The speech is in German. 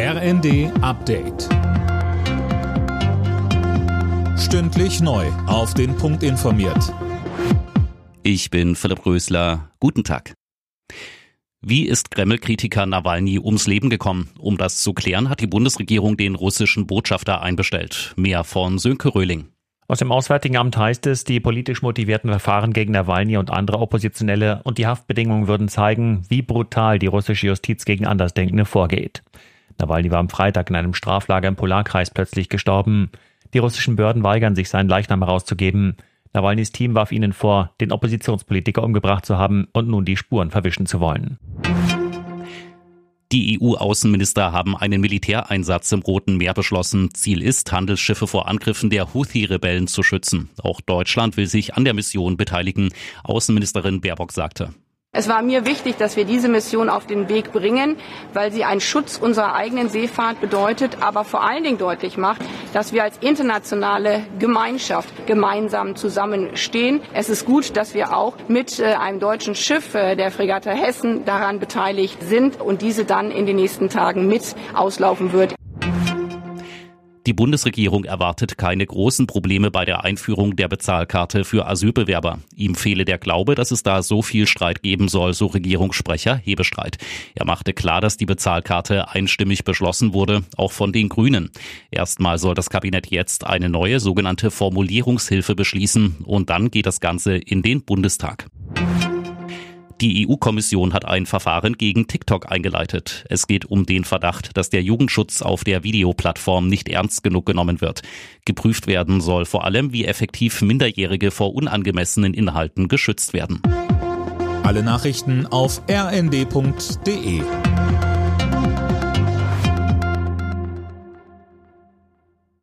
RND Update. Stündlich neu. Auf den Punkt informiert. Ich bin Philipp Rösler. Guten Tag. Wie ist Kreml-Kritiker Nawalny ums Leben gekommen? Um das zu klären, hat die Bundesregierung den russischen Botschafter einbestellt. Mehr von Sönke Röhling. Aus dem Auswärtigen Amt heißt es, die politisch motivierten Verfahren gegen Nawalny und andere Oppositionelle und die Haftbedingungen würden zeigen, wie brutal die russische Justiz gegen Andersdenkende vorgeht. Nawalny war am Freitag in einem Straflager im Polarkreis plötzlich gestorben. Die russischen Behörden weigern sich, seinen Leichnam herauszugeben. Nawalnys Team warf ihnen vor, den Oppositionspolitiker umgebracht zu haben und nun die Spuren verwischen zu wollen. Die EU-Außenminister haben einen Militäreinsatz im Roten Meer beschlossen. Ziel ist, Handelsschiffe vor Angriffen der Houthi-Rebellen zu schützen. Auch Deutschland will sich an der Mission beteiligen. Außenministerin Baerbock sagte. Es war mir wichtig, dass wir diese Mission auf den Weg bringen, weil sie einen Schutz unserer eigenen Seefahrt bedeutet, aber vor allen Dingen deutlich macht, dass wir als internationale Gemeinschaft gemeinsam zusammenstehen. Es ist gut, dass wir auch mit äh, einem deutschen Schiff, äh, der Fregatte Hessen, daran beteiligt sind und diese dann in den nächsten Tagen mit auslaufen wird. Die Bundesregierung erwartet keine großen Probleme bei der Einführung der Bezahlkarte für Asylbewerber. Ihm fehle der Glaube, dass es da so viel Streit geben soll, so Regierungssprecher Hebestreit. Er machte klar, dass die Bezahlkarte einstimmig beschlossen wurde, auch von den Grünen. Erstmal soll das Kabinett jetzt eine neue sogenannte Formulierungshilfe beschließen und dann geht das Ganze in den Bundestag. Die EU-Kommission hat ein Verfahren gegen TikTok eingeleitet. Es geht um den Verdacht, dass der Jugendschutz auf der Videoplattform nicht ernst genug genommen wird. Geprüft werden soll vor allem, wie effektiv Minderjährige vor unangemessenen Inhalten geschützt werden. Alle Nachrichten auf rnd.de